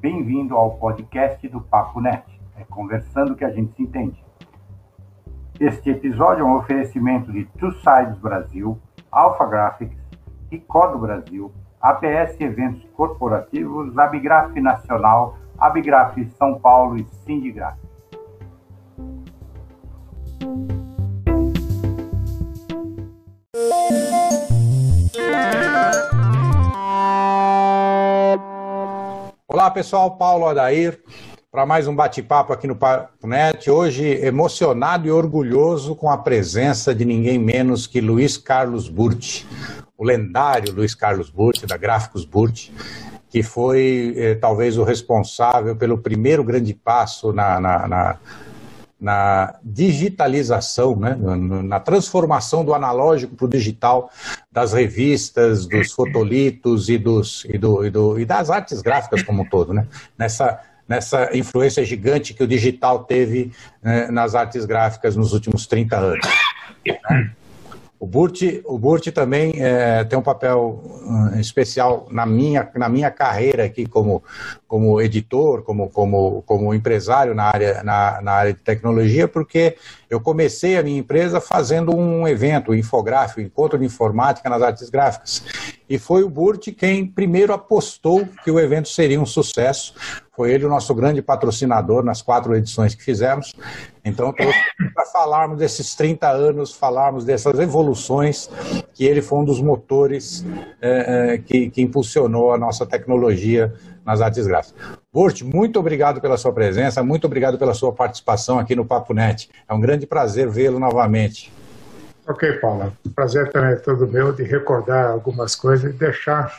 Bem-vindo ao podcast do Papo Net. É conversando que a gente se entende. Este episódio é um oferecimento de Two Sides Brasil, Alpha Graphics, Ricodo Brasil, APS Eventos Corporativos, Abigraf Nacional, Abigraf São Paulo e Sindigraf. Olá pessoal, Paulo Adair para mais um bate-papo aqui no Net. Hoje emocionado e orgulhoso com a presença de ninguém menos que Luiz Carlos Burti, o lendário Luiz Carlos Burti, da Gráficos Burti, que foi eh, talvez o responsável pelo primeiro grande passo na, na, na na digitalização, né, na transformação do analógico para o digital das revistas, dos fotolitos e, dos, e, do, e, do, e das artes gráficas como um todo, né? nessa, nessa influência gigante que o digital teve né, nas artes gráficas nos últimos 30 anos. O Burt, o Burt também é, tem um papel uh, especial na minha, na minha carreira aqui como, como editor, como, como, como empresário na área, na, na área de tecnologia, porque eu comecei a minha empresa fazendo um evento, um infográfico, um encontro de informática nas artes gráficas. E foi o Burt quem primeiro apostou que o evento seria um sucesso, foi ele o nosso grande patrocinador nas quatro edições que fizemos. Então, para falarmos desses 30 anos, falarmos dessas evoluções, que ele foi um dos motores é, é, que, que impulsionou a nossa tecnologia nas artes gráficas. Burt, muito obrigado pela sua presença, muito obrigado pela sua participação aqui no Papo Net. É um grande prazer vê-lo novamente. Ok, Paula. Prazer também é todo meu de recordar algumas coisas e deixar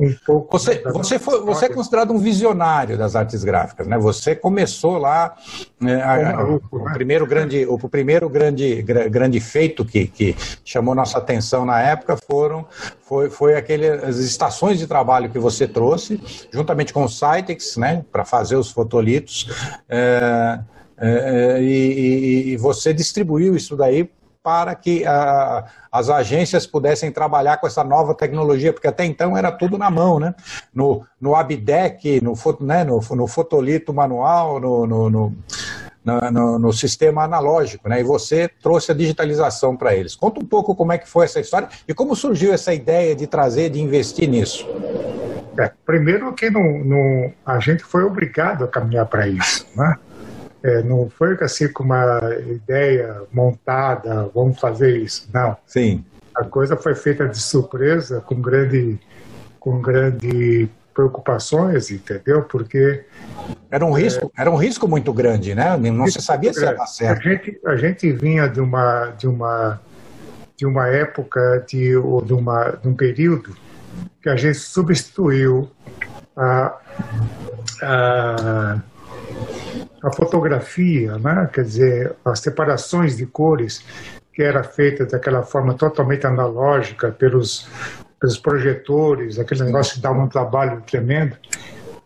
um pouco. Você, você, foi, você é considerado um visionário das artes gráficas, né? Você começou lá. Né, a, maluco, o, né? primeiro grande, o primeiro grande, grande feito que, que chamou nossa atenção na época foram foi, foi aquelas estações de trabalho que você trouxe, juntamente com o Citex, né? Para fazer os fotolitos. É, é, e, e, e, você distribuiu isso daí para que a, as agências pudessem trabalhar com essa nova tecnologia, porque até então era tudo na mão, né? No, no Abdec, no, né? no, no fotolito manual, no, no, no no, no, sistema analógico, né? E você trouxe a digitalização para eles. Conta um pouco como é que foi essa história e como surgiu essa ideia de trazer, de investir nisso. É, primeiro que a gente foi obrigado a caminhar para isso, né? É, não foi assim com uma ideia montada, vamos fazer isso. Não. Sim. A coisa foi feita de surpresa, com grande, com grande preocupações, entendeu? Porque era um risco, é, era um risco muito grande, né? Não se sabia se ia dar certo. A gente, a gente vinha de uma, de uma, de uma época de, ou de, uma, de um período que a gente substituiu a, a a fotografia, né? quer dizer, as separações de cores que era feita daquela forma totalmente analógica pelos, pelos projetores, aquele negócio que dava um trabalho tremendo,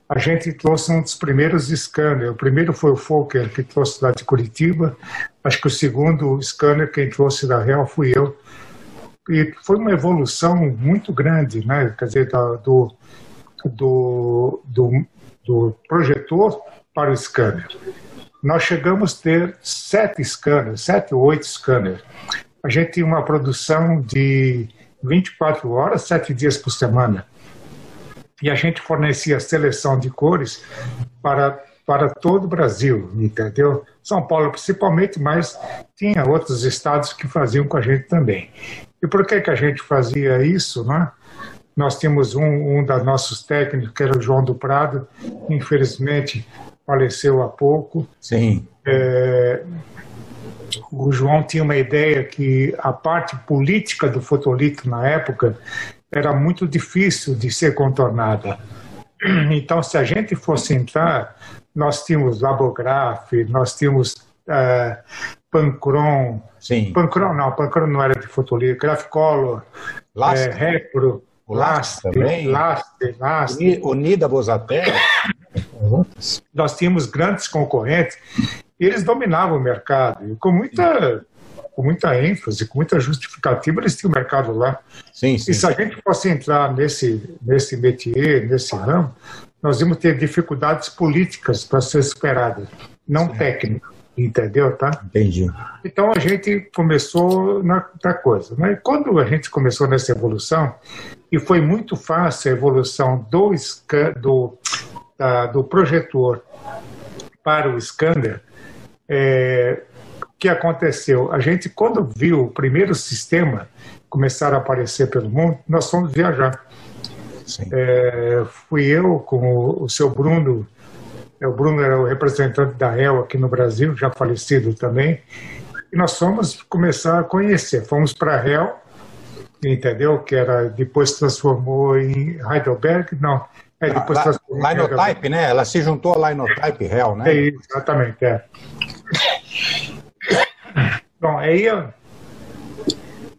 a gente trouxe um dos primeiros scanners. O primeiro foi o Fokker, que trouxe lá de Curitiba. Acho que o segundo scanner quem trouxe da Real fui eu. E foi uma evolução muito grande, né? quer dizer, do, do, do, do projetor para o scanner. Nós chegamos a ter sete scanners, sete ou oito scanners. A gente tinha uma produção de 24 horas, sete dias por semana. E a gente fornecia seleção de cores para, para todo o Brasil, entendeu? São Paulo principalmente, mas tinha outros estados que faziam com a gente também. E por que, que a gente fazia isso, né? Nós tínhamos um, um dos nossos técnicos, que era o João do Prado, infelizmente faleceu há pouco. Sim. É, o João tinha uma ideia que a parte política do fotolito na época era muito difícil de ser contornada. Então, se a gente fosse entrar, nós tínhamos Labograph, nós tínhamos é, Pancron. Sim. Pancron não, Pancron não era de fotolito, Graphcolor, é, Repro, o Lastre, também. Lastre, Lastre. Unida Nós tínhamos grandes concorrentes e eles dominavam o mercado. E com muita com muita ênfase, com muita justificativa, eles tinham mercado lá. Sim, sim. E se a gente fosse entrar nesse, nesse métier, nesse ramo, nós íamos ter dificuldades políticas para ser superadas, não técnicas. Entendeu, tá? Entendi. Então a gente começou na, na coisa. Mas quando a gente começou nessa evolução, e foi muito fácil a evolução do, do, da, do projetor para o scanner, é, o que aconteceu? A gente, quando viu o primeiro sistema começar a aparecer pelo mundo, nós fomos viajar. É, fui eu com o, o seu Bruno é, o Bruno era o representante da REL aqui no Brasil, já falecido também. E nós fomos começar a conhecer. Fomos para a REL, entendeu? Que era depois transformou em Heidelberg, não. É, depois a, transformou Linotype, né? Ela se juntou a Linotype REL, né? É isso, exatamente, é. Bom, aí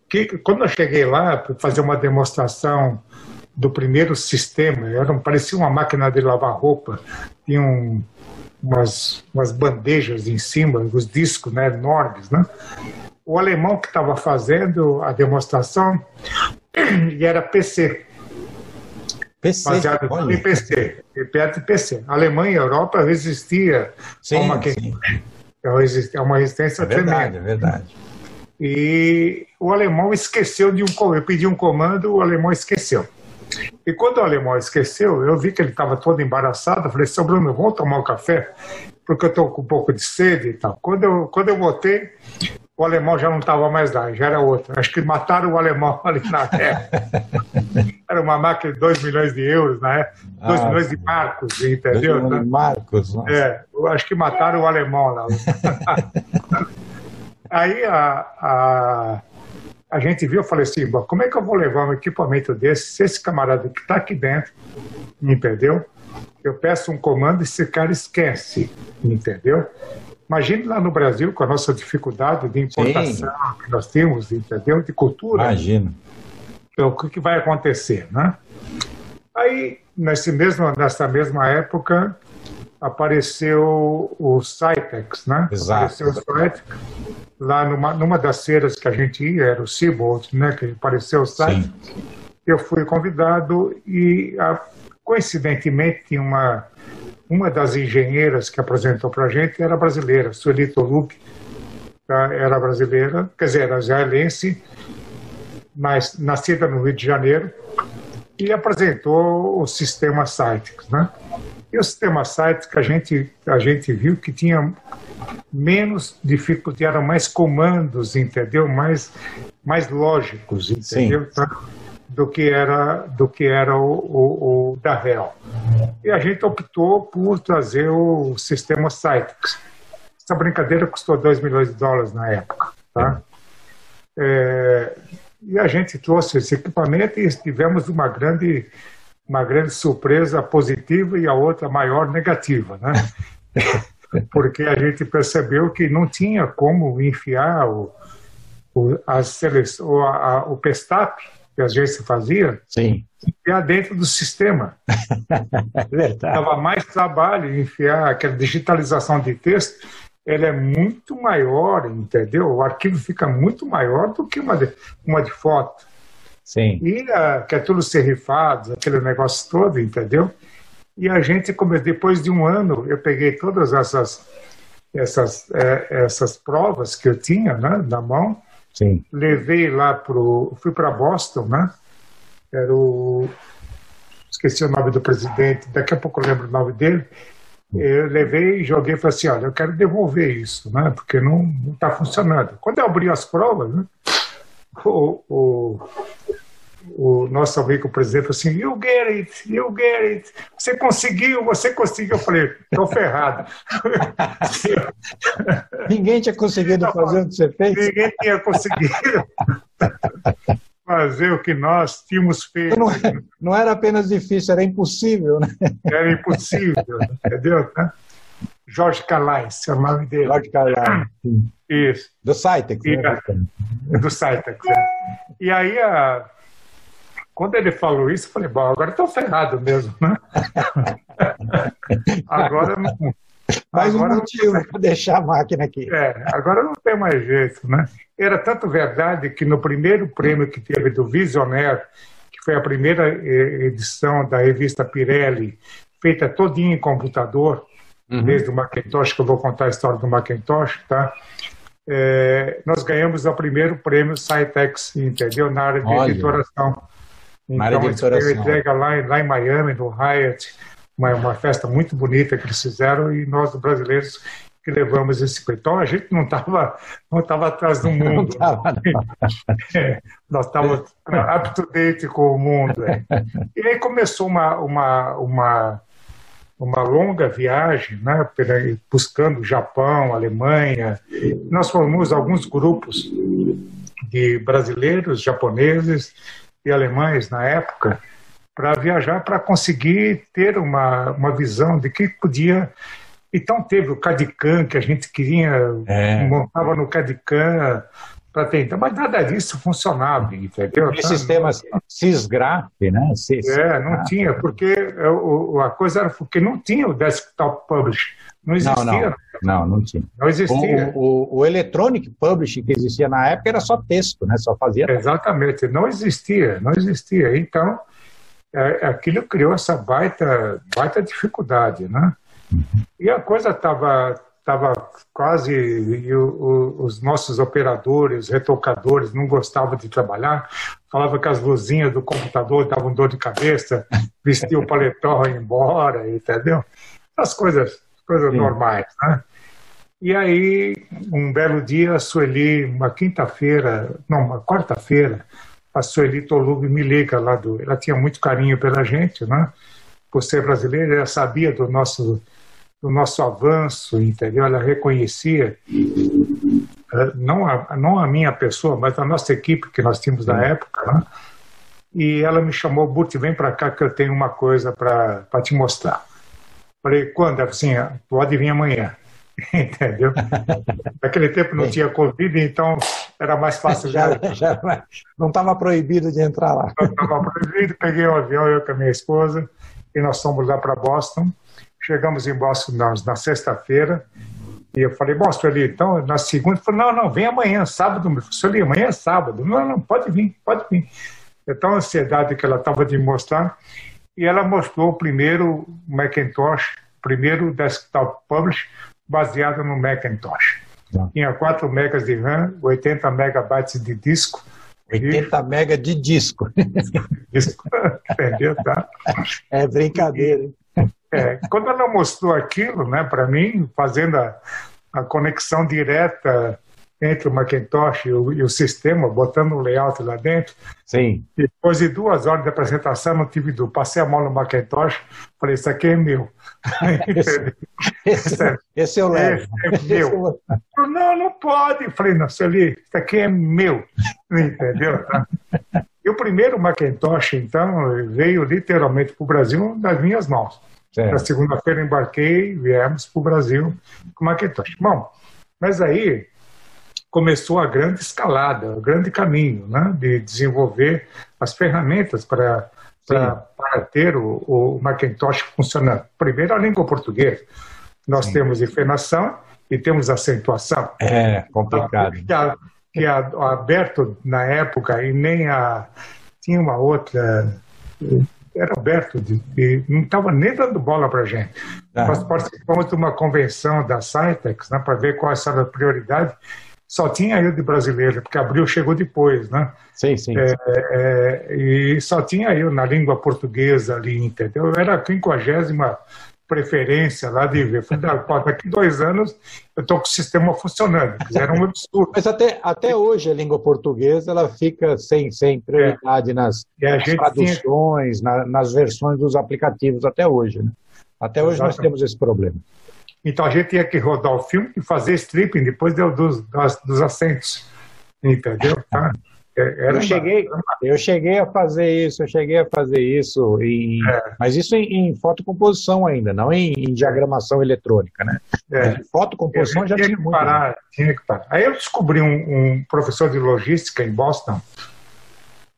que, quando eu cheguei lá para fazer uma demonstração do primeiro sistema, era, parecia uma máquina de lavar roupa, tinha um, umas, umas bandejas em cima, os discos né, enormes. Né? O alemão que estava fazendo a demonstração, e era PC. PC, baseado olha. em PC, perto de PC. A Alemanha e a Europa resistia sim, a uma, sim. É uma resistência é verdade, tremenda. É verdade. E o alemão esqueceu de um eu pedi um comando, o alemão esqueceu. E quando o alemão esqueceu, eu vi que ele estava todo embaraçado. Eu falei, seu Bruno, vamos tomar um café? Porque eu estou com um pouco de sede e tal. Quando eu, quando eu voltei, o alemão já não estava mais lá, já era outro. Acho que mataram o alemão ali na época. Era uma máquina de 2 milhões de euros, né? 2 ah, milhões de marcos, entendeu? 2 milhões de marcos, nossa. É, acho que mataram o alemão lá. Aí a, a a gente viu, eu falei assim, bom, como é que eu vou levar um equipamento desse se esse camarada que está aqui dentro me entendeu? Eu peço um comando e esse cara esquece, entendeu? Imagine lá no Brasil, com a nossa dificuldade de importação Sim. que nós temos, entendeu? De cultura. Imagina. Então, o que vai acontecer, né? Aí, nesse mesmo, nessa mesma época, apareceu o Cytex, né? Exato. Apareceu o Cytex lá numa, numa das feiras que a gente ia, era o Seabolt, né? Que apareceu o Cytex. Eu fui convidado e, a, coincidentemente, uma, uma das engenheiras que apresentou para a gente era brasileira, Sueli Tolup, tá? era brasileira, quer dizer, era israelense, mas nascida no Rio de Janeiro, e apresentou o sistema Cytex, né? E o sistema sites que a gente, a gente viu que tinha menos dificuldade, eram mais comandos, entendeu? Mais, mais lógicos, entendeu? Tá? Do que era, do que era o, o, o da Real. E a gente optou por trazer o sistema Cytex. Essa brincadeira custou 2 milhões de dólares na época. Tá? É, e a gente trouxe esse equipamento e tivemos uma grande uma grande surpresa positiva e a outra maior negativa, né? Porque a gente percebeu que não tinha como enfiar o, o, as o, a, o Pestap, que a gente fazia, Sim. enfiar dentro do sistema. Dava mais trabalho enfiar aquela digitalização de texto, ela é muito maior, entendeu? O arquivo fica muito maior do que uma de, uma de foto. Sim. E uh, que é tudo serrifado, aquele negócio todo, entendeu? E a gente, depois de um ano, eu peguei todas essas essas é, essas provas que eu tinha, né, na mão, Sim. levei lá pro, fui para Boston, né? Era o esqueci o nome do presidente, daqui a pouco eu lembro o nome dele. Eu levei e joguei e falei assim, olha, eu quero devolver isso, né? Porque não está funcionando. Quando eu abri as provas, né? O, o, o nosso amigo presidente falou assim, you get it, you get it, você conseguiu, você conseguiu. Eu falei, tô ferrado. Ninguém tinha conseguido fazer o que você fez? Ninguém tinha conseguido fazer o que nós tínhamos feito. Não, não era apenas difícil, era impossível, né? Era impossível, entendeu? Jorge Calais, é o nome dele. Jorge Calais. Isso. Do Cytex, né? Do Cytex, é. E aí, a... quando ele falou isso, eu falei, bom, agora estou ferrado mesmo, né? agora não, Mais agora um motivo para deixar a máquina aqui. É, agora não tem mais jeito, né? Era tanto verdade que no primeiro prêmio que teve do Visionaire, que foi a primeira eh, edição da revista Pirelli, feita todinha em computador, uhum. desde o Macintosh, que eu vou contar a história do Macintosh, tá? É, nós ganhamos o primeiro prêmio Citex, entendeu? Na área de Olha. editoração. Então, área de editoração. entrega lá, lá em Miami, no Hyatt, uma, uma festa muito bonita que eles fizeram e nós, brasileiros, que levamos esse coisa. Então a gente não estava não tava atrás do mundo. Tava, é, nós estávamos up to date com o mundo. É. E aí começou uma, uma, uma, uma longa viagem, né, buscando Japão, Alemanha. Nós formamos alguns grupos de brasileiros, japoneses e alemães na época para viajar para conseguir ter uma, uma visão de que podia então teve o Cadican, que a gente queria, é. montava no Cadican para tentar, mas nada disso funcionava, entendeu? E sistemas Sysgraph, né? Cis... É, não tinha, porque a coisa era porque não tinha o desktop publish. Não existia. Não, não, não, não tinha. Não existia. O, o, o, Electronic Publishing que existia na época era só texto, né? Só fazia. Exatamente, não existia, não existia. Então, é, aquilo criou essa baita, baita dificuldade, né? E a coisa estava tava quase. E os nossos operadores, retocadores, não gostavam de trabalhar, falava que as luzinhas do computador davam dor de cabeça, vestia o paletó e ia embora, entendeu? As coisas, coisas Sim. normais, né? E aí, um belo dia, a Sueli, uma quinta-feira, não, uma quarta-feira, a Sueli Tolub me liga lá do. Ela tinha muito carinho pela gente, né? Por ser brasileira, ela sabia do nosso do nosso avanço, entendeu? Ela reconhecia eh, não a, não a minha pessoa, mas a nossa equipe que nós tínhamos na época, né? E ela me chamou, Burt, vem para cá que eu tenho uma coisa para te mostrar. Falei, quando? Ela assim, pode vir amanhã. Entendeu? Naquele tempo não tinha Covid, então era mais fácil. já, já não estava proibido de entrar lá. Não estava proibido, peguei um avião, eu com a minha esposa, e nós fomos lá para Boston. Chegamos em Boston na, na sexta-feira, e eu falei, bom, ali, então, na segunda, ele falou, não, não, vem amanhã, sábado. Eu falei, amanhã é sábado. Não, não, pode vir, pode vir. Então, a ansiedade que ela estava de mostrar, e ela mostrou o primeiro Macintosh, primeiro desktop publish, baseado no Macintosh. Tá. Tinha 4 megas de RAM, 80 megabytes de disco. 80 e... megas de disco. disco, entendeu? Tá? É brincadeira. É, quando ela mostrou aquilo, né, para mim, fazendo a, a, conexão direta entre o Macintosh e o, e o, sistema, botando o layout lá dentro. Sim. Depois de duas horas de apresentação, não tive dúvida. Passei a mão no Macintosh, falei, isso aqui é meu. esse, esse, é, esse eu levo. Esse é meu. não, não pode. Falei, não, Celi, isso aqui é meu. Entendeu? E o primeiro Macintosh, então, veio literalmente para o Brasil nas minhas mãos. Na segunda-feira embarquei, viemos para o Brasil com Macintosh. Bom, mas aí começou a grande escalada, o grande caminho né, de desenvolver as ferramentas para, para, ter o, o, Macintosh funcionando. Primeiro, a língua portuguesa. Nós Sim. temos efenação e temos acentuação. É, complicado. Que, a, que a, na época e nem a... Tinha uma outra era aberto, de, de, não estava nem dando bola para a gente. Ah. Nós participamos de uma convenção da Citex né, para ver qual era a prioridade. Só tinha eu de brasileiro, porque abril chegou depois, né? Sim, sim. É, é, e só tinha eu na língua portuguesa ali, entendeu? Eu era a quinquagésima preferência lá de ver. Falei, ah, daqui dois anos eu estou com o sistema funcionando. Era um absurdo. Mas até, até hoje a língua portuguesa ela fica sem, sem prioridade é. nas, nas traduções, tinha... na, nas versões dos aplicativos até hoje. Né? Até hoje Exatamente. nós temos esse problema. Então a gente tinha que rodar o filme e fazer stripping depois dos, dos, dos acentos. Entendeu? Tá? É, eu cheguei, eu cheguei a fazer isso, eu cheguei a fazer isso, em, é. mas isso em, em, fotocomposição ainda, não em, em diagramação eletrônica, né? É. Fotocomposição já tinha, muito. Parar, tinha que parar. Aí eu descobri um, um, professor de logística em Boston,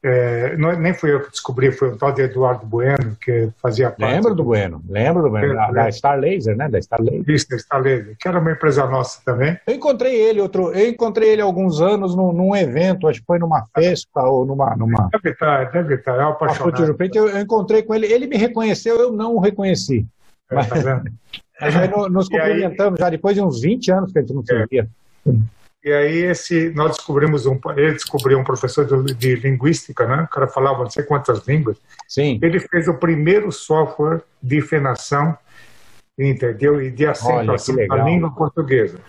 é, não, nem fui eu que descobri, foi o tal de Eduardo Bueno, que fazia parte. Lembro do Bueno, lembro do Bueno, da, da, Star Laser, né? Da Star Laser. Isso, da Star Laser, que era uma empresa nossa também. Eu encontrei ele outro, eu encontrei ele há alguns anos num, num evento, acho que foi numa festa ou numa. numa... Deve estar, deve estar, é apaixonado. Eu, eu encontrei com ele, ele me reconheceu, eu não o reconheci. É, mas, tá mas aí nos cumprimentamos aí... já depois de uns 20 anos que a gente não se é. E aí esse, nós descobrimos um, ele descobriu um professor de, de, linguística, né? O cara falava não sei quantas línguas. Sim. Ele fez o primeiro software de fenação, entendeu? E de acentuação da língua portuguesa.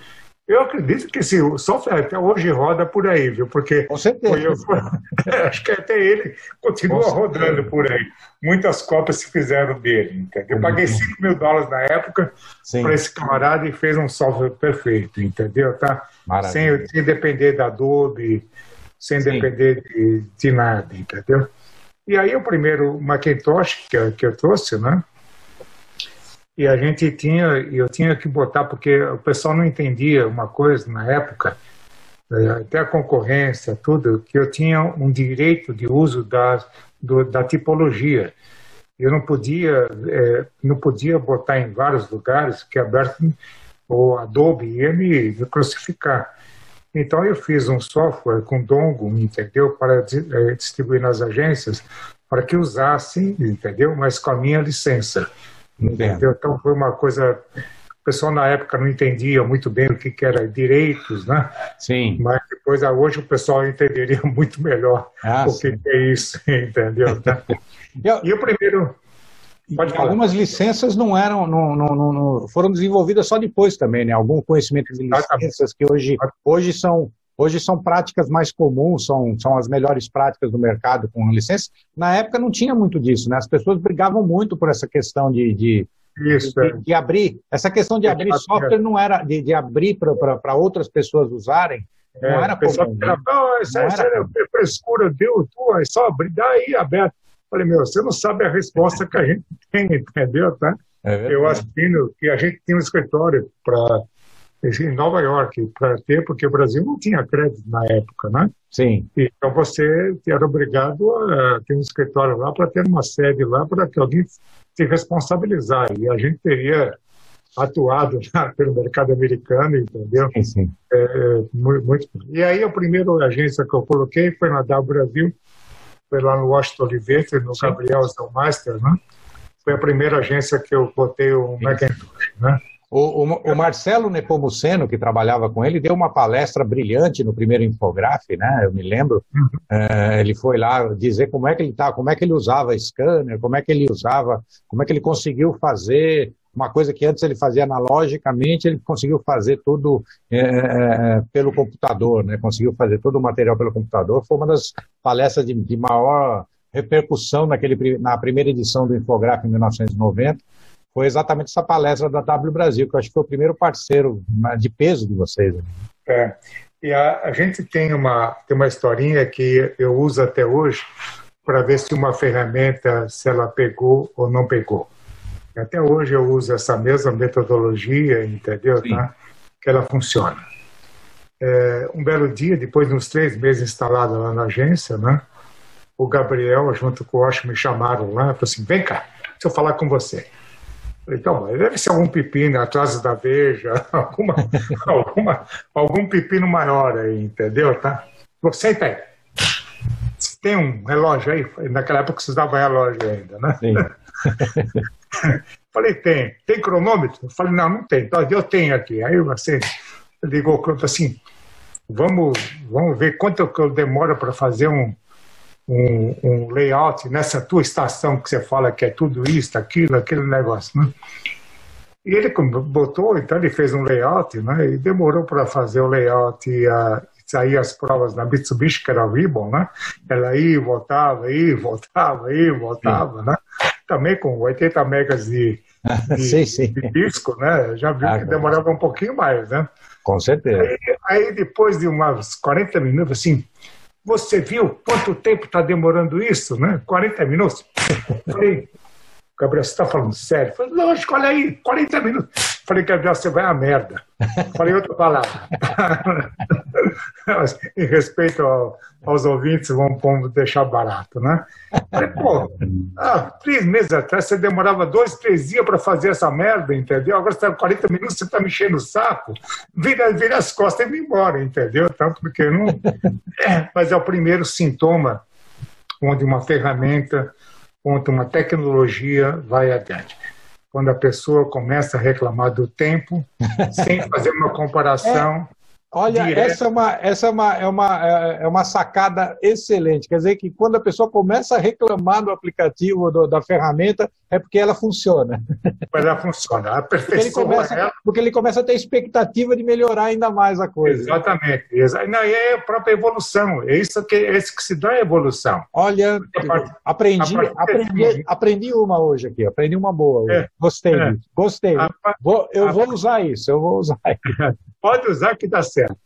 Eu acredito que esse software até hoje roda por aí, viu? Porque Com certeza. Foi, acho que até ele continua rodando por aí. Muitas cópias se fizeram dele, entendeu? Eu paguei 5 uhum. mil dólares na época para esse camarada e fez um software perfeito, entendeu? Tá? Sem, sem depender da Adobe, sem Sim. depender de, de nada, entendeu? E aí o primeiro Macintosh que, que eu trouxe, né? E a gente tinha, eu tinha que botar, porque o pessoal não entendia uma coisa na época, é, até a concorrência, tudo, que eu tinha um direito de uso da, do, da tipologia. Eu não podia, é, não podia botar em vários lugares que aberto o Adobe ia me, me crucificar. Então eu fiz um software com Dongo, entendeu, para é, distribuir nas agências, para que usassem, entendeu, mas com a minha licença. Entendeu? Então foi uma coisa. O pessoal na época não entendia muito bem o que, que era direitos, né? Sim. Mas depois, hoje, o pessoal entenderia muito melhor ah, o que, que, é isso, entendeu? Eu, e o primeiro. Pode Algumas licenças não eram, não, não, não, foram desenvolvidas só depois também, né? Algum conhecimento de licenças que hoje, hoje são Hoje são práticas mais comuns, são, são as melhores práticas do mercado com licença. Na época não tinha muito disso, né? As pessoas brigavam muito por essa questão de, de, Isso, de, é. de abrir. Essa questão de é, abrir software não era de, de abrir para outras pessoas usarem. É, não era comum. Né? Era, não, essa, não essa era, era frescura, deu, tu, é só abrir, daí aberto. Falei, meu, você não sabe a resposta que a gente tem, entendeu? Tá? É eu acho que a gente tinha um escritório para em Nova York para ter, porque o Brasil não tinha crédito na época, né? Sim. Então você era obrigado a ter um escritório lá para ter uma sede lá para que alguém se responsabilizar. E a gente teria atuado já pelo mercado americano, entendeu? Sim, sim. É, é muito, muito, E aí a primeira agência que eu coloquei foi na Dow Brasil, foi lá no Washington Oliveira, no sim. Gabriel Master, né? Foi a primeira agência que eu botei o Macintosh, né? O, o, o, Marcelo Nepomuceno, que trabalhava com ele, deu uma palestra brilhante no primeiro Infografe, né? Eu me lembro. Uhum. É, ele foi lá dizer como é que ele tá, como é que ele usava scanner, como é que ele usava, como é que ele conseguiu fazer uma coisa que antes ele fazia analogicamente, ele conseguiu fazer tudo é, é, é pelo computador, né? Conseguiu fazer todo o material pelo computador. Foi uma das palestras de, de maior repercussão naquele, na primeira edição do Infografe em 1990 foi exatamente essa palestra da W Brasil, que eu acho que foi o primeiro parceiro né, de peso de vocês. É, e a, a gente tem uma, tem uma historinha que eu uso até hoje para ver se uma ferramenta, se ela pegou ou não pegou. Até hoje eu uso essa mesma metodologia, entendeu? Tá? Que ela funciona. É, um belo dia, depois de uns três meses instalado lá na agência, né? o Gabriel, junto com o Osh, me chamaram lá e falaram assim, vem cá, deixa eu falar com você. Então, deve ser algum pepino atrás da veja, alguma, alguma, algum pepino maior aí, entendeu? Tá? Senta aí. Tem um relógio aí? Naquela época você usava relógio ainda, né? Sim. Falei, tem. Tem cronômetro? Falei, não, não tem. Então, eu tenho aqui. Aí você ligou assim, vamos, vamos ver quanto que eu demoro para fazer um, um, um, layout nessa tua estação que você fala que é tudo isso, aquilo, aquele negócio, né? E ele botou, então ele fez um layout, né? E demorou para fazer o layout e a, sair as provas na Mitsubishi, que era a Ribbon, né? Ela ia, voltava, ia, voltava, ia, voltava, sim. né? Também com 80 megas de, de, sim, sim. de disco, né? Já viu ah, que demorava um pouquinho mais, né? Com certeza. Aí, aí depois de umas 40 minutos, assim, você viu quanto tempo está demorando isso, né? 40 minutos. Falei, Gabriel, você está falando sério? Falei, lógico, olha aí, 40 minutos. Falei, Gabriel, você vai a merda. Falei outra palavra. em respeito ao, aos ouvintes, vamos, vamos, deixar barato, né? Falei, pô, ah, três meses atrás você demorava dois, três dias para fazer essa merda, entendeu? Agora você está 40 minutos, você está me enchendo o saco. Vira, vira as costas e vai embora, entendeu? Tanto porque não. É, mas é o primeiro sintoma onde uma ferramenta, onde uma tecnologia vai adiante quando a pessoa começa a reclamar do tempo, sem fazer uma comparação. Olha, essa, é uma, essa é, uma, é, uma, é, é uma sacada excelente. Quer dizer que quando a pessoa começa a reclamar do aplicativo, do, da ferramenta, é porque ela funciona. Mas ela funciona. A porque ele, começa, ela... porque ele começa a ter expectativa de melhorar ainda mais a coisa. Exatamente. Não, e é a própria evolução. É isso que, é isso que se dá a evolução. Olha, aprendi, aprendi, aprendi uma hoje aqui. Aprendi uma boa. É, Gostei é. Gostei. A, vou, eu a, vou usar isso. Eu vou usar isso. Pode usar que dá certo.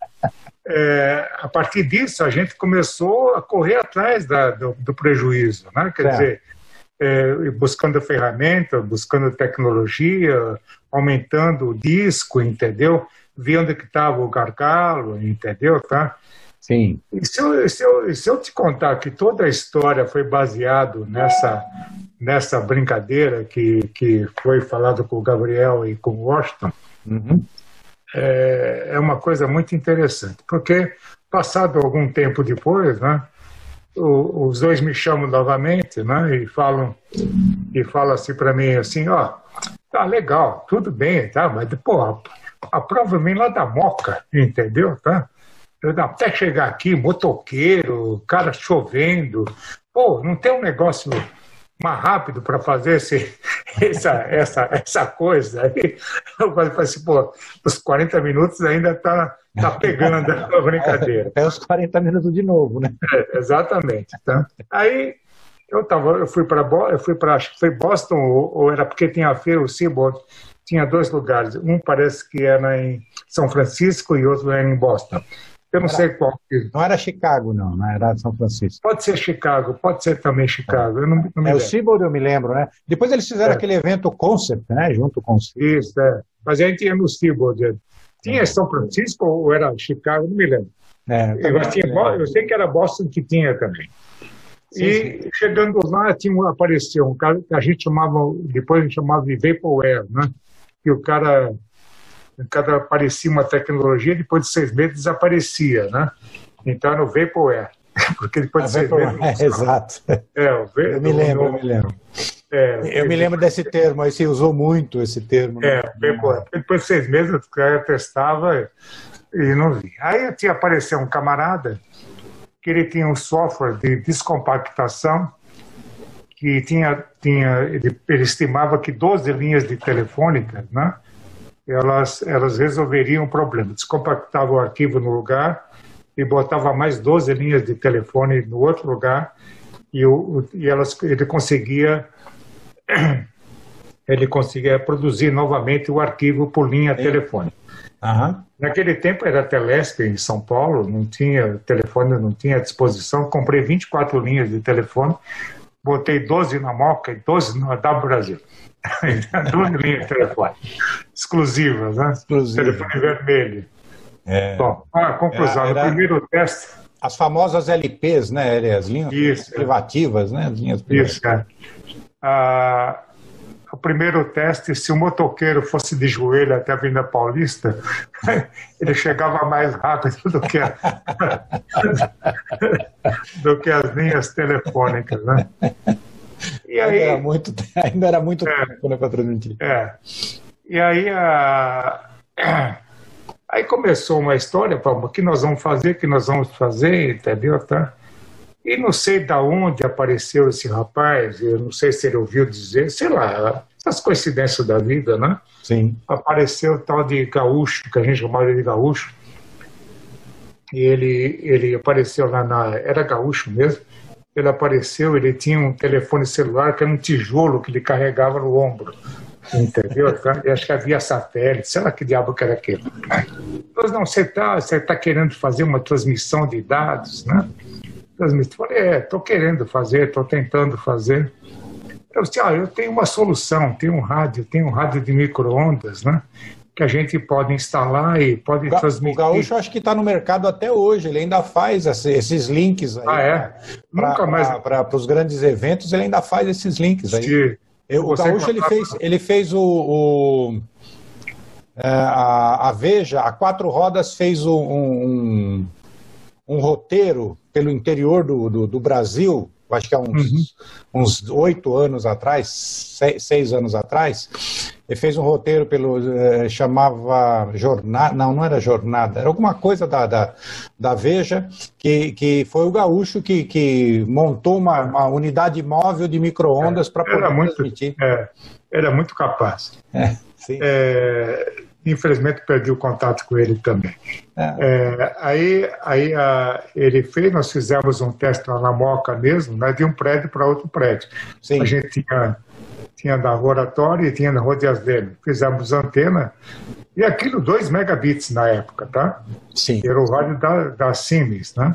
É, a partir disso, a gente começou a correr atrás da, do, do, prejuízo, né? Quer é. dizer, é, buscando ferramenta, buscando tecnologia, aumentando o disco, entendeu? Vendo onde que estava o gargalo, entendeu? Tá? Sim. E se eu, se, eu, se eu te contar que toda a história foi baseado nessa, nessa brincadeira que, que foi falado com o Gabriel e com o Washington, uhum é, é uma coisa muito interessante, porque passado algum tempo depois, né, o, os dois me chamam novamente, né, e falam e falam assim para mim assim, ó, tá legal, tudo bem, tá, mas pô, a prova vem lá da Moca, entendeu, tá? Eu, até chegar aqui, motoqueiro, cara chovendo, pô, não tem um negócio mais rápido para fazer esse, essa, essa, essa coisa. Aí eu falei assim, pô, os 40 minutos ainda tá, tá pegando a brincadeira. É, é os 40 minutos de novo, né? É, exatamente. Tá? Aí eu tava, eu fui para eu fui para acho que foi Boston ou, ou, era porque tinha a feira o Seaboard, tinha dois lugares. Um parece que era em São Francisco e outro era em Boston. Eu não era, sei qual. Não era Chicago, não, não era São Francisco. Pode ser Chicago, pode ser também Chicago. Eu não, não me é, o Seaboard eu me lembro, né? Depois eles fizeram é. aquele evento Concept, né? Junto com o Isso, é. Mas a gente ia no Seaboard. Tinha São Francisco ou era Chicago? Não me lembro. É, eu, tinha, eu sei que era Boston que tinha também. Sim, e sim. chegando lá, tinha, apareceu um cara que a gente chamava, depois a gente chamava de Vaporware, né? Que o cara cada aparecia uma tecnologia, depois de seis meses desaparecia, né? Então era o Vaporware. Porque depois de seis meses. É, exato. É, o v... Eu me lembro, eu me lembro. É, eu me lembro desse termo, aí você usou muito esse termo. Né? É, Vaporware. Depois de seis meses o cara testava e não vi. Aí tinha apareceu um camarada que ele tinha um software de descompactação que tinha, tinha ele, ele estimava que 12 linhas de telefônica, né? Elas, elas resolveriam o problema. Descompactava o arquivo no lugar e botava mais 12 linhas de telefone no outro lugar e, o, e elas, ele conseguia ele conseguia produzir novamente o arquivo por linha telefônica. Uhum. Naquele tempo era Telesp em São Paulo, não tinha telefone, não tinha disposição. Comprei 24 linhas de telefone, botei 12 na Moca e 12 no da Brasil. Duas linhas de telefone. Exclusivas, né? Exclusiva. Telefone vermelho. É. Bom, a conclusão, era, era... o primeiro teste. As famosas LPs, né? As linhas Isso, privativas, é. né? As linhas privativas. Isso, é. Ah, o primeiro teste, se o motoqueiro fosse de joelho até a Avenida Paulista, ele chegava mais rápido do que, a, do que as linhas telefônicas, né? E aí, ainda era muito, ainda era muito é, tempo né, para transmitir. É. E aí, a, aí começou uma história, Paulo, o que nós vamos fazer, o que nós vamos fazer, entendeu? Tá? E não sei de onde apareceu esse rapaz, eu não sei se ele ouviu dizer, sei lá, essas coincidências da vida, né? Sim. Apareceu o tal de gaúcho, que a gente chamava de gaúcho, e ele, ele apareceu lá na. Era gaúcho mesmo, ele apareceu, ele tinha um telefone celular que era um tijolo que ele carregava no ombro. Entendeu? Eu acho que havia satélite, sei lá que diabo que era aquilo. Mas não, você está você tá querendo fazer uma transmissão de dados, né? Transmissão. Falei, é, estou querendo fazer, estou tentando fazer. Eu disse, ah, eu tenho uma solução, tenho um rádio, tenho um rádio de micro-ondas, né? Que a gente pode instalar e pode o transmitir. O Gaúcho acho que está no mercado até hoje, ele ainda faz esses links aí. Ah, é? Nunca mais. Para os grandes eventos, ele ainda faz esses links aí. Eu, o Gaúcho ele fez, ele fez o, o é, a, a, Veja, a Quatro Rodas fez um, um, um roteiro pelo interior do, do, do Brasil acho que há uns, uhum. oito anos atrás, seis, seis, anos atrás, ele fez um roteiro pelo. Eh, chamava Jornada. Não, não era Jornada, era alguma coisa da, da, da Veja, que, que foi o Gaúcho que, que montou uma, uma unidade móvel de micro-ondas é, para poder muito, transmitir. É, era muito capaz. É, sim. É, infelizmente perdi o contato com ele também. É. É, aí aí a, ele fez, nós fizemos um teste na Moca mesmo, né, de um prédio para outro prédio. Sim. A gente tinha, tinha da laboratório e tinha da Rodias dele. Fizemos antena, e aquilo 2 megabits na época, tá? Sim. Era o rádio da, da Siemens, né?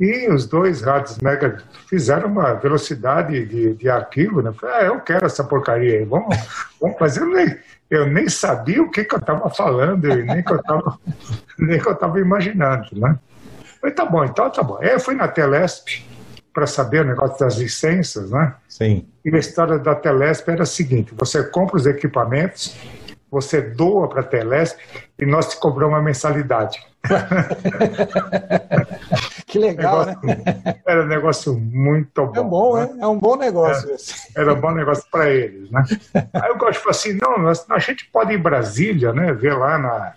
E os dois rádios mega fizeram uma velocidade de, de arquivo, né? Falei, ah, eu quero essa porcaria aí, vamos, vamos fazer. Eu nem, eu nem sabia o que, que eu estava falando, nem que eu estava nem que eu estava imaginando, né? Falei, tá bom, então tá bom. Aí eu fui na Telesp para saber o negócio das licenças, né? Sim. E a história da Telesp era a seguinte: você compra os equipamentos, você doa para a Telesp e nós te cobramos uma mensalidade. que legal, negócio, né? Era um negócio muito bom. É bom, né? é, é um bom negócio. É, era um bom negócio para eles, né? Aí eu gosto falar assim, não, nós, a gente pode ir em Brasília, né? Ver lá na...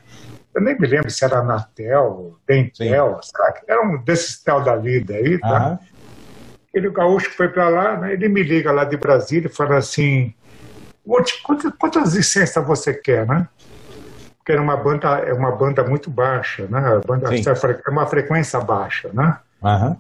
Eu nem me lembro se era na Tel, Dentel, era um desses Tel da vida aí, tá? Uhum. Ele, o gaúcho foi para lá, né, ele me liga lá de Brasília e fala assim, quantas, quantas licenças você quer, né? Porque era uma banda, é uma banda muito baixa, né? A banda é uma frequência baixa, né? Uhum.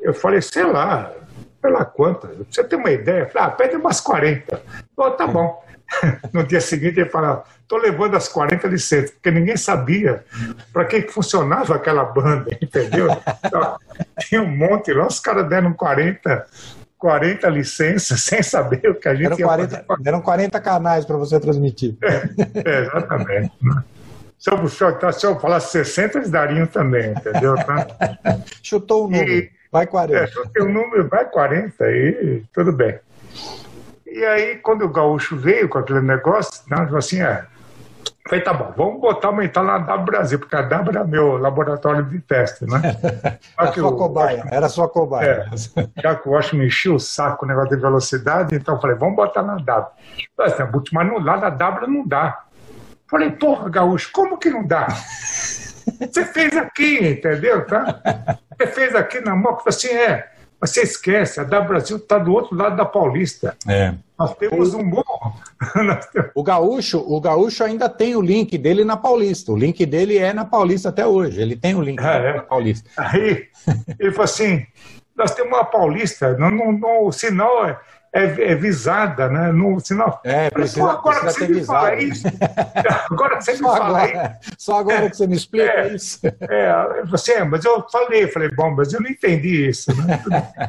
Eu falei, sei lá, pela quantas? Você tem uma ideia? Eu falei, ah, pede umas 40. Oh, tá bom. No dia seguinte ele fala, estou levando as 40 licenças, porque ninguém sabia para que funcionava aquela banda, entendeu? Então, tinha um monte lá, os caras deram 40 40 licenças sem saber o que a gente eram ia 40, fazer. Eram 40 canais para você transmitir. É, é, exatamente. Se eu, se, eu, se eu falasse 60, eles dariam também, entendeu? Tá? Chutou o número, e, vai 40. É, chutei o número, vai 40, e tudo bem. E aí, quando o Gaúcho veio com aquele negócio, falou assim, é, Falei, tá bom, vamos botar uma então na W Brasil, porque a W era meu laboratório de teste, né? era, sua cobaia, era sua cobaia. É, já que o Washington me encheu o saco o negócio de velocidade, então eu falei, vamos botar na W. Mas não, lá na W não dá. Falei, porra, Gaúcho, como que não dá? Você fez aqui, entendeu? Tá? Você fez aqui na moca, assim, é. Você esquece, a da Brasil está do outro lado da Paulista. É. Nós temos um morro. o gaúcho, o gaúcho ainda tem o link dele na Paulista. O link dele é na Paulista até hoje. Ele tem o link ah, é. na Paulista. Aí ele falou assim: nós temos uma Paulista, não, não, não, o sinal é é, é, visada, né? No, senão, é, precisa, agora precisa ter visada. Isso, agora você me só fala agora, isso. Só agora é, que você me explica é, isso. É, você, é, mas eu falei, falei, bom, mas eu não entendi isso. Né?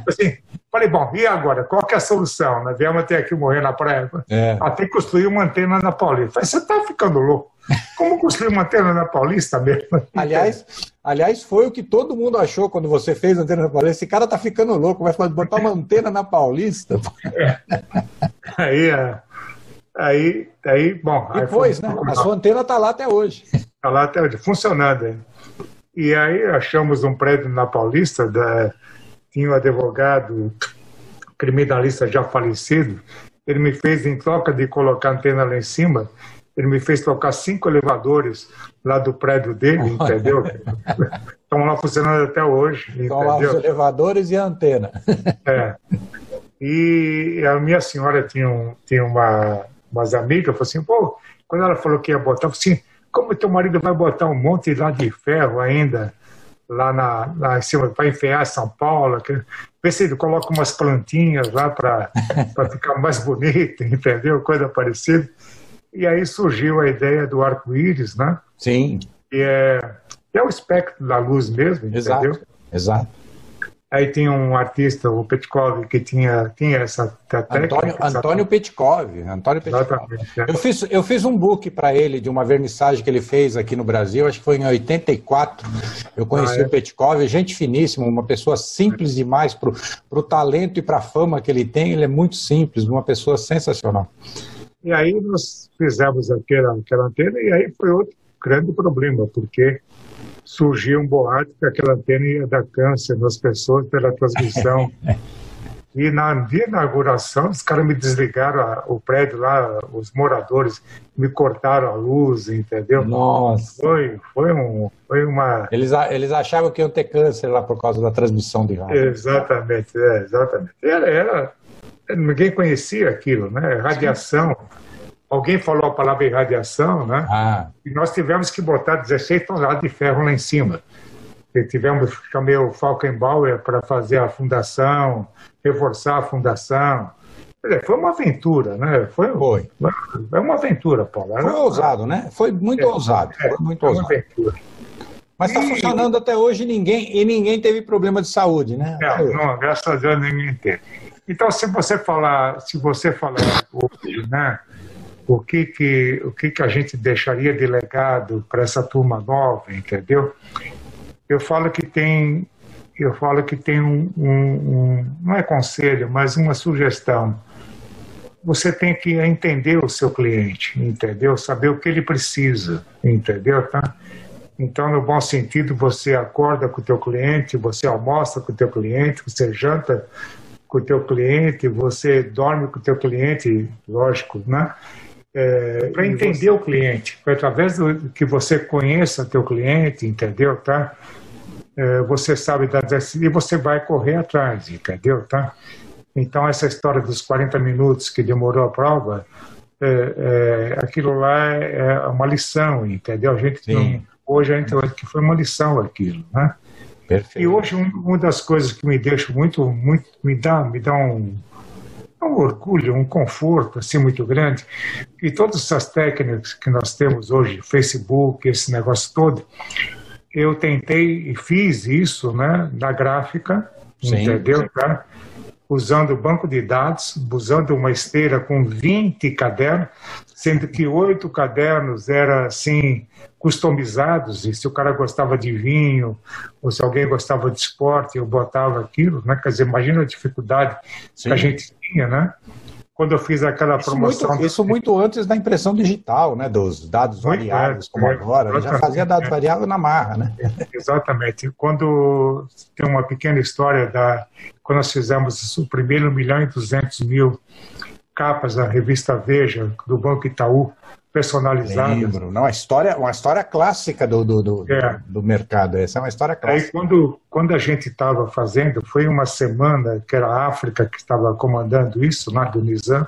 assim, falei, bom, e agora? Qual que é a solução? Né? Viemos até aqui morrer na praia. É. Até construir uma antena na Paulista. Falei, você está ficando louco. Como construir uma antena na Paulista mesmo? Aliás, aliás, foi o que todo mundo achou quando você fez a antena na Paulista. Esse cara tá ficando louco, vai botar uma antena na Paulista. É. Aí, é. aí, aí, bom. Depois, aí foi, né? A sua antena tá lá até hoje. Tá lá até hoje, funcionando. E aí achamos um prédio na Paulista, da, tinha um advogado criminalista já falecido, ele me fez, em troca de colocar a antena lá em cima, ele me fez tocar cinco elevadores lá do prédio dele, entendeu? Estão lá funcionando até hoje. Estão lá os elevadores e a antena. É. E a minha senhora tinha, um, tinha uma, umas amigas, falou assim, pô, quando ela falou que ia botar, eu falei assim, como teu marido vai botar um monte lá de ferro ainda lá, na, lá em cima, para enfiar São Paulo, que, vê se ele coloca umas plantinhas lá para ficar mais bonito, entendeu? Coisa parecida. E aí surgiu a ideia do arco-íris, né? Sim. Que é, é o espectro da luz mesmo, exato, entendeu? Exato. Aí tem um artista, o Petkov, que tinha, tinha essa técnica. Antônio, Antônio Petkov. Antônio Petkov. É. Eu, fiz, eu fiz um book para ele de uma vernissagem que ele fez aqui no Brasil, acho que foi em 84. Eu conheci ah, é? o Petkov, gente finíssima, uma pessoa simples demais para o talento e para a fama que ele tem. Ele é muito simples, uma pessoa sensacional. E aí nós fizemos aquela, aquela antena e aí foi outro grande problema, porque surgiu um boato que aquela antena ia dar câncer nas pessoas pela transmissão. e na inauguração, os caras me desligaram a, o prédio lá, os moradores me cortaram a luz, entendeu? Nossa! Foi, foi, um, foi uma... Eles, eles achavam que iam ter câncer lá por causa da transmissão de rádio. Exatamente, é, exatamente. Era, era, ninguém conhecia aquilo, né? Radiação... Alguém falou a palavra irradiação, né? Ah. E nós tivemos que botar 16 toneladas de ferro lá em cima. E tivemos, chamei o Falkenbauer para fazer a fundação, reforçar a fundação. Foi uma aventura, né? Foi, foi. Foi uma aventura, Paulo. Foi ousado, né? Foi muito é, ousado. É, foi muito foi ousado. Uma aventura. Mas está funcionando até hoje ninguém, e ninguém teve problema de saúde, né? Não, não, graças a Deus ninguém teve. Então, se você falar, se você falar hoje, né? o que que, o que que a gente deixaria de legado para essa turma nova, entendeu? Eu falo que tem, eu falo que tem um, um, um não é conselho, mas uma sugestão. Você tem que entender o seu cliente, entendeu? Saber o que ele precisa, entendeu? Tá? Então, no bom sentido, você acorda com o teu cliente, você almoça com o teu cliente, você janta com o teu cliente, você dorme com o teu cliente, lógico, né? é, para entender você... o cliente, através do que você conheça teu cliente, entendeu, tá? É, você sabe da e você vai correr atrás, entendeu, tá? Então essa história dos 40 minutos que demorou a prova, é, é aquilo lá é uma lição, entendeu? A gente não, hoje a gente que foi uma lição aquilo, né? Perfeito. E hoje uma das coisas que me deixa muito, muito me dá, me dá um um orgulho, um conforto assim muito grande. E todas essas técnicas que nós temos hoje, Facebook, esse negócio todo, eu tentei e fiz isso, né, na gráfica, Sim. entendeu? Tá? Usando o banco de dados, usando uma esteira com 20 cadernos, sendo que oito cadernos eram assim customizados, e se o cara gostava de vinho, ou se alguém gostava de esporte, eu botava aquilo, né? Quer dizer, imagina a dificuldade Sim. que a gente tinha, né? Quando eu fiz aquela isso promoção... Muito, isso muito antes da impressão digital, né? Dos dados muito variáveis, é, como é, agora. Já fazia dados é. variáveis na marra, né? Exatamente. Quando tem uma pequena história da... Quando nós fizemos o primeiro milhão e duzentos mil capas da revista Veja, do Banco Itaú, personalizadas. Lembro. Não, uma história, uma história clássica do, do, do, é. do, mercado. Essa é uma história clássica. Aí quando, quando a gente estava fazendo, foi uma semana que era a África que estava comandando isso, lá do Nizam,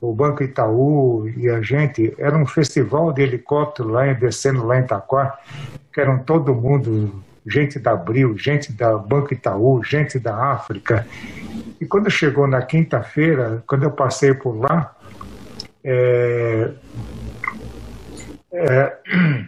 o Banco Itaú e a gente, era um festival de helicóptero lá descendo lá em Itaquá, que eram todo mundo, gente da Abril, gente da Banco Itaú, gente da África. E quando chegou na quinta-feira, quando eu passei por lá, é, é,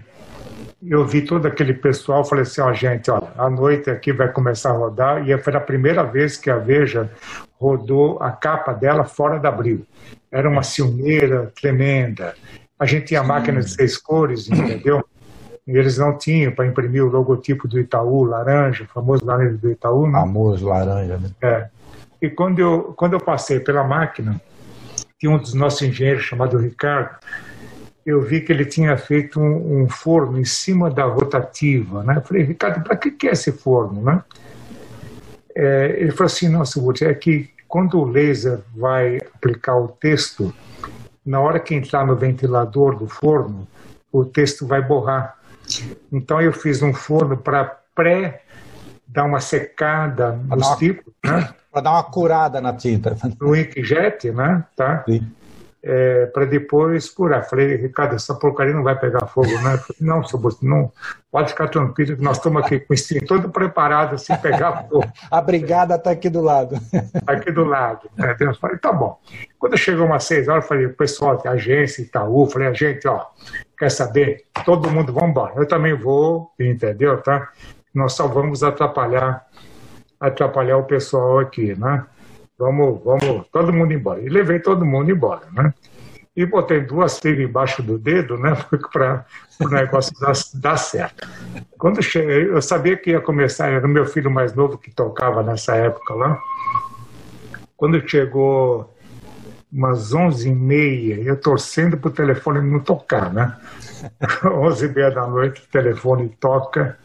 eu vi todo aquele pessoal, falei assim, ó, oh, gente, olha, a noite aqui vai começar a rodar, e foi a primeira vez que a Veja rodou a capa dela fora da abril. Era uma ciumeira tremenda. A gente tinha máquina de seis cores, entendeu? E eles não tinham para imprimir o logotipo do Itaú, laranja, o famoso laranja do Itaú, né? Famoso laranja, né? É. E quando eu, quando eu passei pela máquina, tinha um dos nossos engenheiros chamado Ricardo, eu vi que ele tinha feito um, um forno em cima da rotativa, né? Eu falei, Ricardo, para que, que é esse forno, né? É, ele falou assim, nossa, é que quando o laser vai aplicar o texto, na hora que entrar no ventilador do forno, o texto vai borrar. Então eu fiz um forno para pré dar uma secada nos tipos, né? Para dar uma curada na tinta. No inkjet, né? Tá? É, para depois curar. Falei, Ricardo, essa porcaria não vai pegar fogo, né? Falei, não, seu não, pode ficar tranquilo, que nós estamos aqui com o stream todo preparado, assim, pegar fogo. A brigada está aqui do lado. Tá aqui do lado. Né? Eu falei, tá bom. Quando chegou umas seis horas, eu falei, pessoal, agência, Itaú, falei, a gente, ó, quer saber? Todo mundo, vamos embora. Eu também vou, entendeu, tá? Nós só vamos atrapalhar atrapalhar o pessoal aqui, né? Vamos, vamos, todo mundo embora. E levei todo mundo embora, né? E botei duas figas embaixo do dedo, né? Para o negócio dar, dar, certo. Quando cheguei, eu sabia que ia começar, era meu filho mais novo que tocava nessa época lá. Quando chegou umas onze e meia, eu torcendo para o telefone não tocar, né? onze e meia da noite, o telefone toca.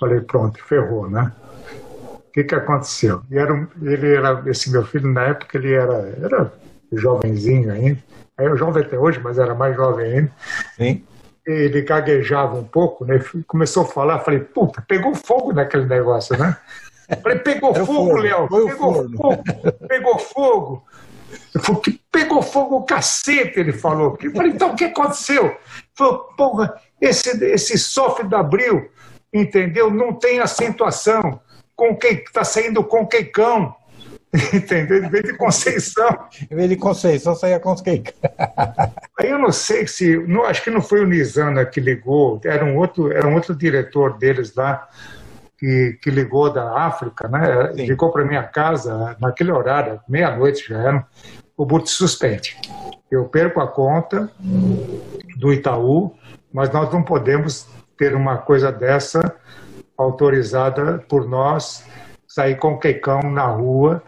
Falei, pronto, ferrou, né? O que, que aconteceu? E era, ele era, esse meu filho, na época, ele era, era jovenzinho ainda. Aí é jovem até hoje, mas era mais jovem ainda. Sim. Ele gaguejava um pouco, né? Começou a falar, falei, puta, pegou fogo naquele negócio, né? Falei, pegou fogo, fogo, Léo, pegou fogo, pegou fogo. Falei, que pegou fogo o cacete, ele falou. Eu falei, então o que aconteceu? Falou, porra, esse, esse sofre do abril, entendeu? Não tem acentuação com quem está saindo com queicão. Entendeu? Em vez de Conceição. em vez de Conceição, saía com os queicão. Aí eu não sei se. Não, acho que não foi o Nizana que ligou, era um outro, era um outro diretor deles lá. Que, que ligou da África, né? Sim. Ligou para minha casa naquele horário, meia-noite já era. O Burti suspende. Eu perco a conta do Itaú, mas nós não podemos ter uma coisa dessa autorizada por nós sair com queicão na rua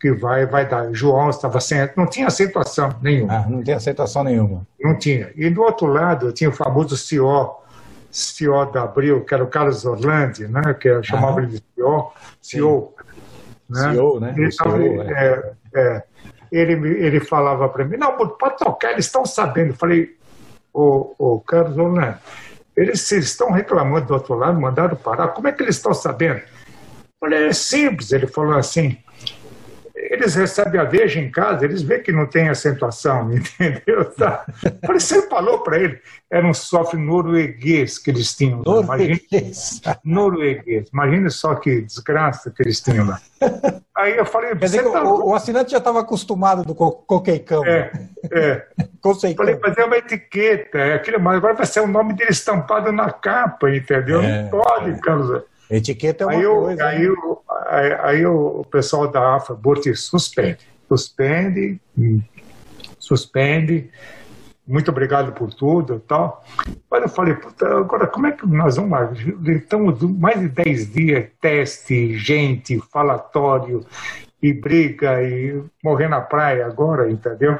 que vai vai dar. João estava sem, não tinha aceitação nenhuma. Ah, não tinha aceitação nenhuma. Não tinha. E do outro lado tinha o famoso CEO, CEO da Abril, que era o Carlos Orlandi, né, que eu chamava ele de CEO, CEO, né? CEO, né? Ele, CEO, é. É, é, ele, ele falava para mim, não, pode tocar, eles estão sabendo. Eu falei, o, o Carlos Orlandi, eles estão reclamando do outro lado, mandaram parar. Como é que eles estão sabendo? Eu falei, é simples. Ele falou assim: eles recebem a Veja em casa, eles veem que não tem acentuação, entendeu? Tá? Você falou para ele, era um software norueguês que eles tinham. Norueguês. Imagina, norueguês. Imagina só que desgraça que eles tinham lá. Aí eu falei, dizer, tá... o, o, assinante já estava acostumado do co coqueicão. É, é. Conceicão. Falei, mas é uma etiqueta, é aquele, mas agora vai ser o nome dele estampado na capa, entendeu? É, não pode, é. Carlos. Etiqueta é uma aí coisa. aí, aí, aí, o pessoal da AFA, Burti, suspende. Suspende, suspende. Muito obrigado por tudo tal. Mas eu falei, agora como é que nós vamos lá? Estamos mais de 10 dias, teste, gente, falatório, e briga, e morrer na praia agora, entendeu?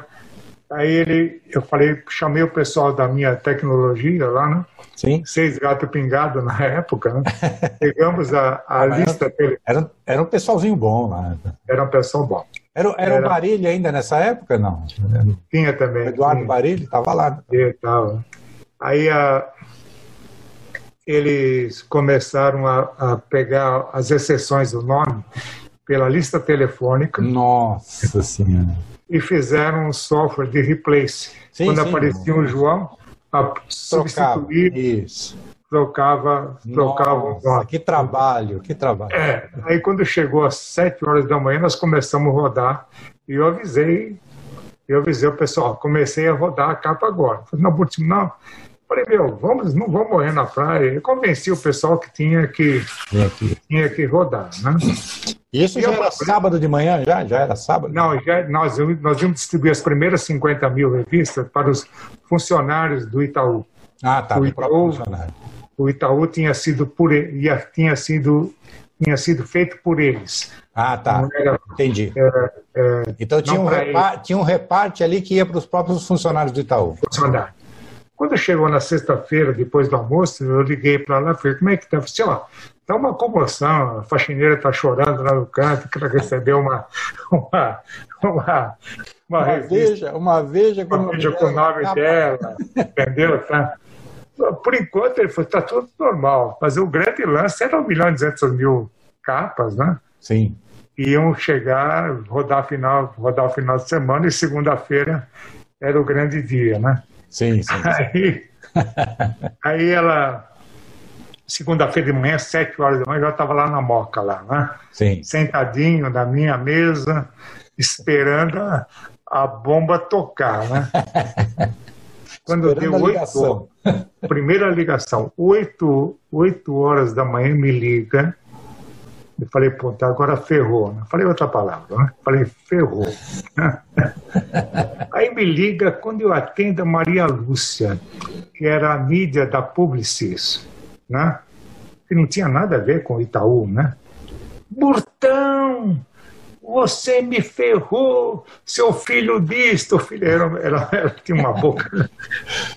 Aí ele, eu falei, chamei o pessoal da minha tecnologia lá, né? Sim. Seis gato pingado na época, né? Pegamos a, a lista dele. Era, era um pessoalzinho bom lá. Era um pessoal bom. Era, era, era... o Barilho ainda nessa época, não? Tinha também. Eduardo tinha. Barilho estava lá. Estava. Aí a, eles começaram a, a pegar as exceções do nome pela lista telefônica. Nossa Senhora e fizeram um software de replace. Sim, Quando sim, aparecia um João, a substituir, isso. trocava, trocava Nossa, Que trabalho, que trabalho. É, aí quando chegou às sete horas da manhã, nós começamos a rodar e eu avisei, eu avisei o pessoal, comecei a rodar a capa agora. Falei, não, não, Falei, meu, vamos, não vamos morrer na praia. Eu convenci o pessoal que tinha que, tinha que rodar, né? Isso e já eu, era sábado de manhã, já? Já era sábado? Não, já, nós, nós íamos distribuir as primeiras 50 mil revistas para os funcionários do Itaú. Ah, tá, o Itaú, o Itaú tinha sido por tinha sido tinha sido feito por eles. Ah, tá. Era, Entendi. Era, é, então tinha um, repar, tinha um reparte ali que ia para os próprios funcionários do Itaú. Funcionário. Quando chegou na sexta-feira, depois do almoço, eu liguei para lá e falei, como é que tá? Eu falei, ó, tá uma comoção, a faxineira tá chorando lá no canto, que ela recebeu uma, uma, uma, uma, uma veja, uma veja com, uma veja com o nome dela, entendeu? Tá? Por enquanto, ele falou, tá tudo normal, mas o grande lance era 1 milhão e 200 mil capas, né? Sim. Iam chegar, rodar final, rodar o final de semana e segunda-feira era o grande dia, né? Sim, sim. Aí, aí ela, segunda-feira de manhã, sete horas da manhã, já estava lá na moca, lá, né? Sim. Sentadinho na minha mesa, esperando a, a bomba tocar, né? Quando deu oito, primeira ligação, oito, oito horas da manhã me liga Eu falei, pô, agora ferrou. Né? Falei outra palavra, né? Falei, ferrou. Aí me liga quando eu atendo a Maria Lúcia, que era a mídia da Publicis, né? Que não tinha nada a ver com Itaú, né? Burtão, você me ferrou, seu filho disto. Filho era, era, era, tinha uma boca,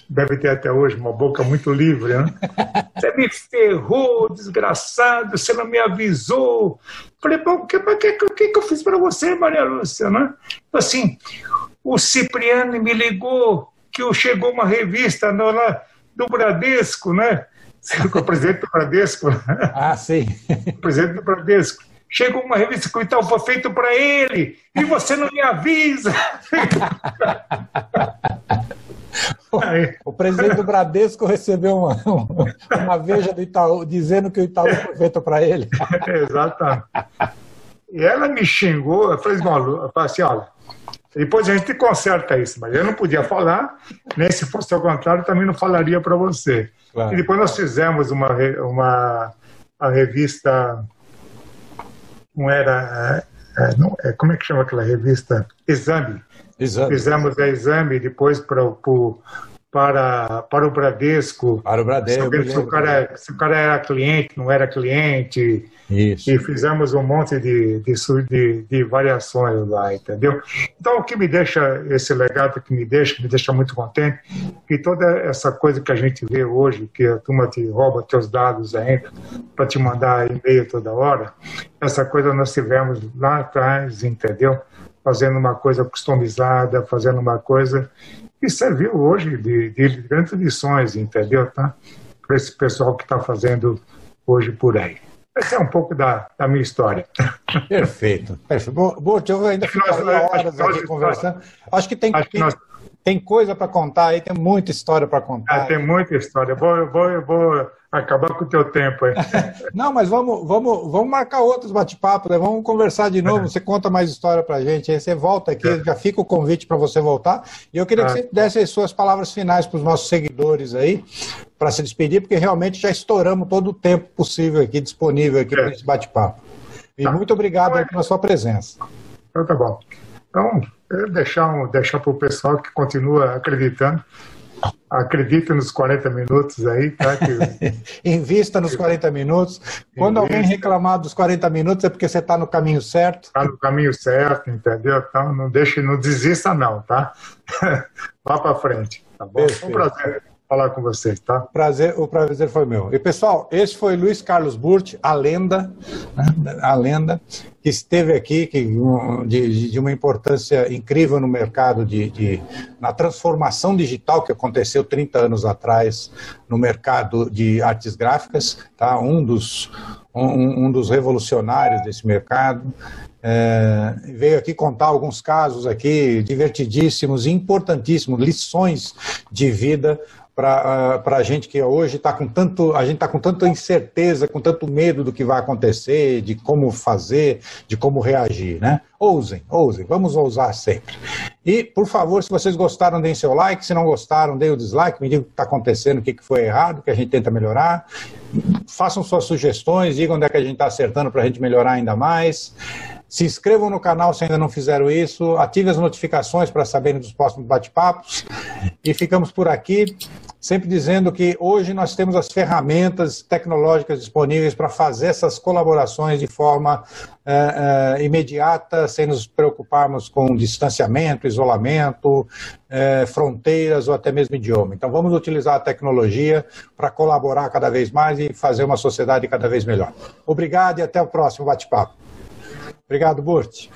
deve ter até hoje, uma boca muito livre. Né? Você me ferrou, desgraçado, você não me avisou. Falei, bom, o que, que, que, que eu fiz para você, Maria Lúcia? Né? Assim, o Cipriano me ligou que chegou uma revista no, lá, do Bradesco, né? O presidente do Bradesco. Ah, sim. O presidente do Bradesco chegou uma revista que o Itaú foi feito para ele e você não me avisa. O presidente do Bradesco recebeu uma, uma veja do Itaú dizendo que o Itaú foi feito para ele. Exatamente. E ela me xingou, eu falei, eu falei assim, olha, depois a gente conserta isso, mas eu não podia falar, nem se fosse ao contrário, também não falaria para você. Claro. E depois nós fizemos uma, uma a revista não era. É, é, não, é, como é que chama aquela revista? Exame. Exame. Fizemos a exame depois para o para, para o Bradesco. Para o Bradesco. Se o, cara, se o cara era cliente, não era cliente. Isso. E fizemos um monte de, de, de, de, variações lá, entendeu? Então, o que me deixa, esse legado que me deixa, me deixa muito contente, que toda essa coisa que a gente vê hoje, que a turma te rouba teus dados ainda, para te mandar e-mail toda hora, essa coisa nós tivemos lá atrás, entendeu? Fazendo uma coisa customizada, fazendo uma coisa que serviu hoje de, de grandes lições, entendeu? Tá? Para esse pessoal que está fazendo hoje por aí. Essa é um pouco da, da minha história. Perfeito. Perfeito. Bom, eu ainda ficaria horas aqui conversando. Acho que tem, acho que nós... tem coisa para contar aí, tem muita história para contar. É, tem muita história. Eu vou, eu vou, eu vou acabar com o teu tempo aí. Não, mas vamos, vamos, vamos marcar outros bate-papos, né? vamos conversar de novo. Você conta mais história para a gente, aí você volta aqui, é. já fica o convite para você voltar. E eu queria que você desse as suas palavras finais para os nossos seguidores aí, para se despedir, porque realmente já estouramos todo o tempo possível aqui, disponível aqui é. para esse bate-papo. E tá. muito obrigado então, pela sua presença. Então tá bom. Então, deixar, um, deixar para o pessoal que continua acreditando Acredita nos 40 minutos aí, tá? Que... Invista nos 40 minutos. Quando Invista. alguém reclamar dos 40 minutos é porque você está no caminho certo. Está no caminho certo, entendeu? Então não deixe, não desista não, tá? Vá para frente, tá bom? Perfeito. Um prazer falar com vocês, tá? Prazer, o prazer foi meu. E pessoal, esse foi Luiz Carlos Burt, a lenda, né? a lenda que esteve aqui, que de, de uma importância incrível no mercado de, de, na transformação digital que aconteceu 30 anos atrás no mercado de artes gráficas, tá? Um dos um, um dos revolucionários desse mercado. É, veio aqui contar alguns casos aqui divertidíssimos, importantíssimos, lições de vida para a gente que hoje está com tanto, a gente está com tanta incerteza, com tanto medo do que vai acontecer, de como fazer, de como reagir, né? Ousem, ousem, vamos ousar sempre. E, por favor, se vocês gostaram, deem seu like, se não gostaram, deem o dislike, me digam o que está acontecendo, o que, foi errado, que a gente tenta melhorar. Façam suas sugestões, digam onde é que a gente está acertando para a gente melhorar ainda mais. Se inscrevam no canal se ainda não fizeram isso, ative as notificações para saberem dos próximos bate-papos. E ficamos por aqui, sempre dizendo que hoje nós temos as ferramentas tecnológicas disponíveis para fazer essas colaborações de forma é, é, imediata, sem nos preocuparmos com distanciamento, isolamento, é, fronteiras ou até mesmo idioma. Então vamos utilizar a tecnologia para colaborar cada vez mais e fazer uma sociedade cada vez melhor. Obrigado e até o próximo bate-papo. Obrigado, Burt.